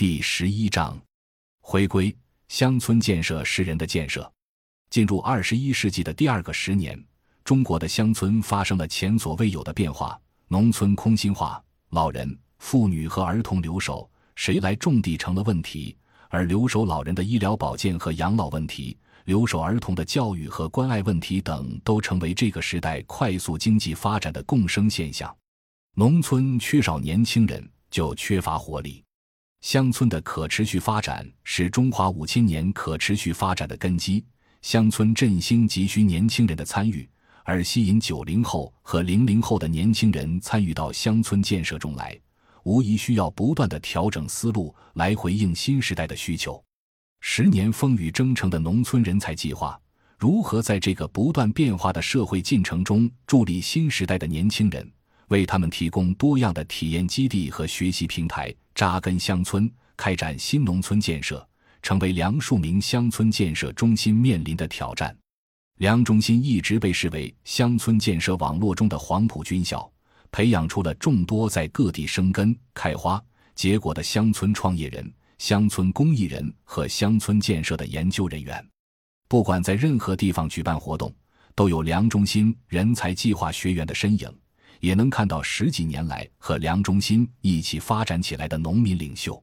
第十一章，回归乡村建设是人的建设。进入二十一世纪的第二个十年，中国的乡村发生了前所未有的变化，农村空心化，老人、妇女和儿童留守，谁来种地成了问题，而留守老人的医疗保健和养老问题。留守儿童的教育和关爱问题等，都成为这个时代快速经济发展的共生现象。农村缺少年轻人，就缺乏活力。乡村的可持续发展是中华五千年可持续发展的根基。乡村振兴急需年轻人的参与，而吸引九零后和零零后的年轻人参与到乡村建设中来，无疑需要不断的调整思路，来回应新时代的需求。十年风雨征程的农村人才计划，如何在这个不断变化的社会进程中助力新时代的年轻人，为他们提供多样的体验基地和学习平台，扎根乡村，开展新农村建设，成为梁漱溟乡村建设中心面临的挑战。梁中心一直被视为乡村建设网络中的黄埔军校，培养出了众多在各地生根、开花、结果的乡村创业人。乡村公益人和乡村建设的研究人员，不管在任何地方举办活动，都有梁中心人才计划学员的身影，也能看到十几年来和梁中心一起发展起来的农民领袖。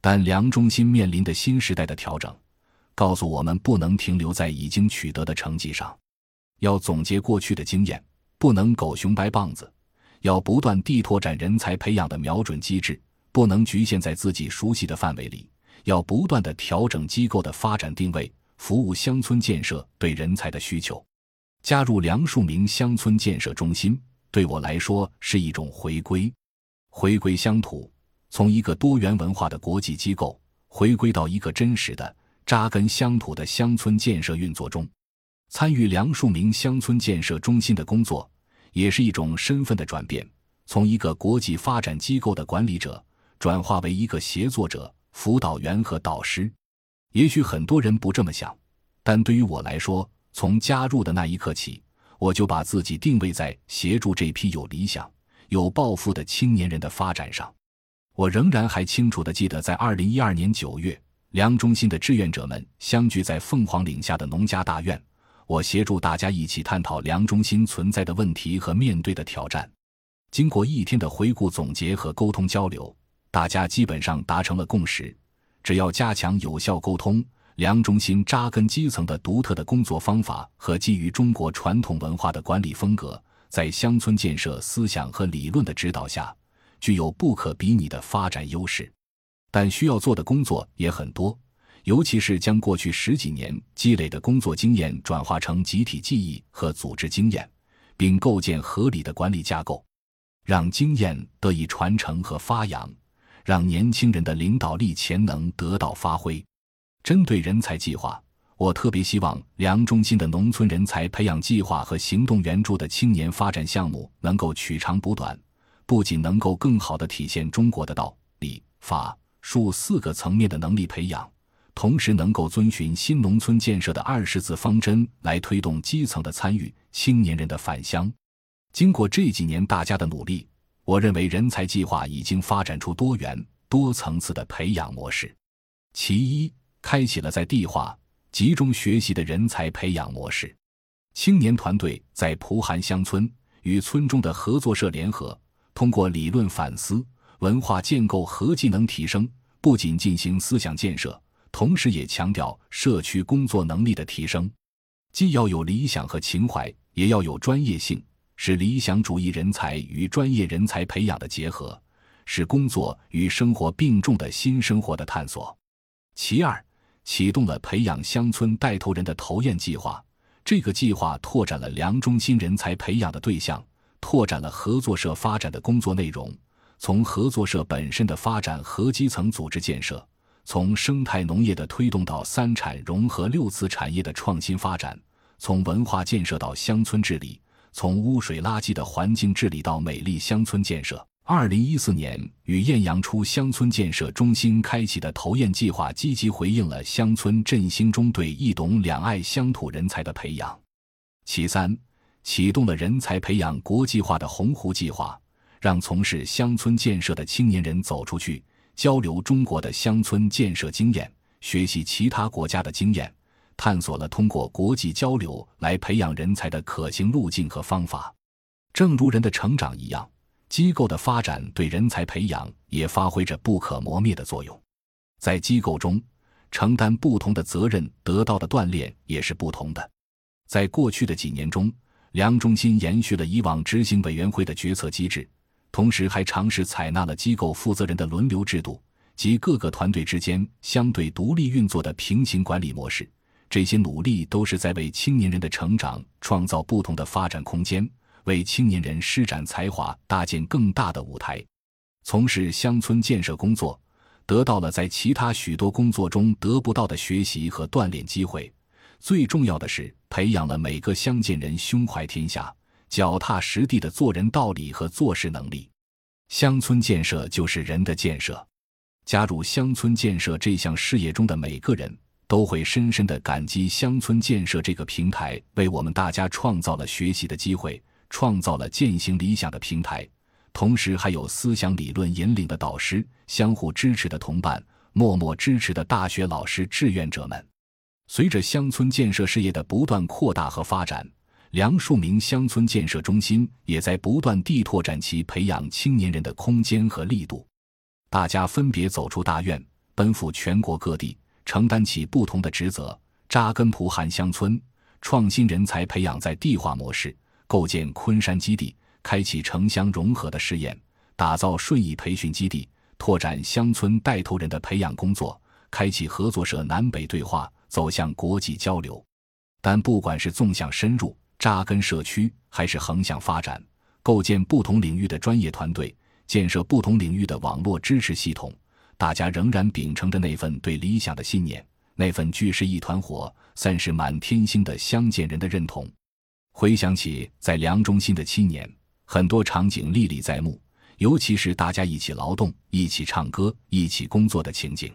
但梁中心面临的新时代的调整，告诉我们不能停留在已经取得的成绩上，要总结过去的经验，不能狗熊掰棒子，要不断地拓展人才培养的瞄准机制。不能局限在自己熟悉的范围里，要不断的调整机构的发展定位，服务乡村建设对人才的需求。加入梁漱溟乡村建设中心，对我来说是一种回归，回归乡土，从一个多元文化的国际机构，回归到一个真实的扎根乡土的乡村建设运作中。参与梁漱溟乡村建设中心的工作，也是一种身份的转变，从一个国际发展机构的管理者。转化为一个协作者、辅导员和导师，也许很多人不这么想，但对于我来说，从加入的那一刻起，我就把自己定位在协助这批有理想、有抱负的青年人的发展上。我仍然还清楚地记得，在二零一二年九月，梁中心的志愿者们相聚在凤凰岭下的农家大院，我协助大家一起探讨梁中心存在的问题和面对的挑战。经过一天的回顾、总结和沟通交流。大家基本上达成了共识，只要加强有效沟通，梁中心扎根基层的独特的工作方法和基于中国传统文化的管理风格，在乡村建设思想和理论的指导下，具有不可比拟的发展优势。但需要做的工作也很多，尤其是将过去十几年积累的工作经验转化成集体记忆和组织经验，并构建合理的管理架构，让经验得以传承和发扬。让年轻人的领导力潜能得到发挥。针对人才计划，我特别希望梁中心的农村人才培养计划和行动援助的青年发展项目能够取长补短，不仅能够更好地体现中国的道、理、法、术四个层面的能力培养，同时能够遵循新农村建设的二十字方针来推动基层的参与、青年人的返乡。经过这几年大家的努力。我认为人才计划已经发展出多元、多层次的培养模式。其一，开启了在地化、集中学习的人才培养模式。青年团队在蒲韩乡村与村中的合作社联合，通过理论反思、文化建构和技能提升，不仅进行思想建设，同时也强调社区工作能力的提升。既要有理想和情怀，也要有专业性。是理想主义人才与专业人才培养的结合，是工作与生活并重的新生活的探索。其二，启动了培养乡村带头人的投雁计划。这个计划拓展了梁中心人才培养的对象，拓展了合作社发展的工作内容。从合作社本身的发展和基层组织建设，从生态农业的推动到三产融合六次产业的创新发展，从文化建设到乡村治理。从污水垃圾的环境治理到美丽乡村建设，二零一四年与艳阳初乡村建设中心开启的投验计划，积极回应了乡村振兴中对一懂两爱乡土人才的培养。其三，启动了人才培养国际化的鸿鹄计划，让从事乡村建设的青年人走出去，交流中国的乡村建设经验，学习其他国家的经验，探索了通过国际交流来培养人才的可行路径和方法。正如人的成长一样，机构的发展对人才培养也发挥着不可磨灭的作用。在机构中，承担不同的责任，得到的锻炼也是不同的。在过去的几年中，梁中心延续了以往执行委员会的决策机制，同时还尝试采纳了机构负责人的轮流制度及各个团队之间相对独立运作的平行管理模式。这些努力都是在为青年人的成长创造不同的发展空间，为青年人施展才华搭建更大的舞台。从事乡村建设工作，得到了在其他许多工作中得不到的学习和锻炼机会。最重要的是，培养了每个乡建人胸怀天下、脚踏实地的做人道理和做事能力。乡村建设就是人的建设。加入乡村建设这项事业中的每个人都会深深的感激乡村建设这个平台，为我们大家创造了学习的机会，创造了践行理想的平台，同时还有思想理论引领的导师、相互支持的同伴、默默支持的大学老师、志愿者们。随着乡村建设事业的不断扩大和发展，梁树明乡村建设中心也在不断地拓展其培养青年人的空间和力度。大家分别走出大院，奔赴全国各地，承担起不同的职责，扎根蒲汉乡村，创新人才培养在地化模式，构建昆山基地，开启城乡融合的试验，打造顺义培训基地，拓展乡村带头人的培养工作，开启合作社南北对话。走向国际交流，但不管是纵向深入扎根社区，还是横向发展，构建不同领域的专业团队，建设不同领域的网络支持系统，大家仍然秉承着那份对理想的信念，那份聚是一团火，散是满天星的相见人的认同。回想起在梁中心的七年，很多场景历历在目，尤其是大家一起劳动、一起唱歌、一起工作的情景。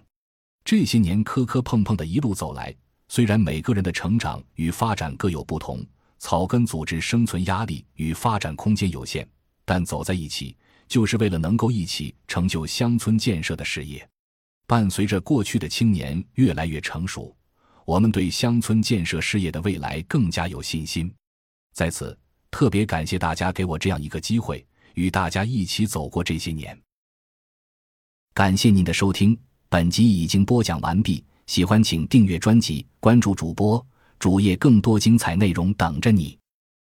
这些年磕磕碰碰的一路走来，虽然每个人的成长与发展各有不同，草根组织生存压力与发展空间有限，但走在一起，就是为了能够一起成就乡村建设的事业。伴随着过去的青年越来越成熟，我们对乡村建设事业的未来更加有信心。在此，特别感谢大家给我这样一个机会，与大家一起走过这些年。感谢您的收听。本集已经播讲完毕，喜欢请订阅专辑，关注主播主页，更多精彩内容等着你。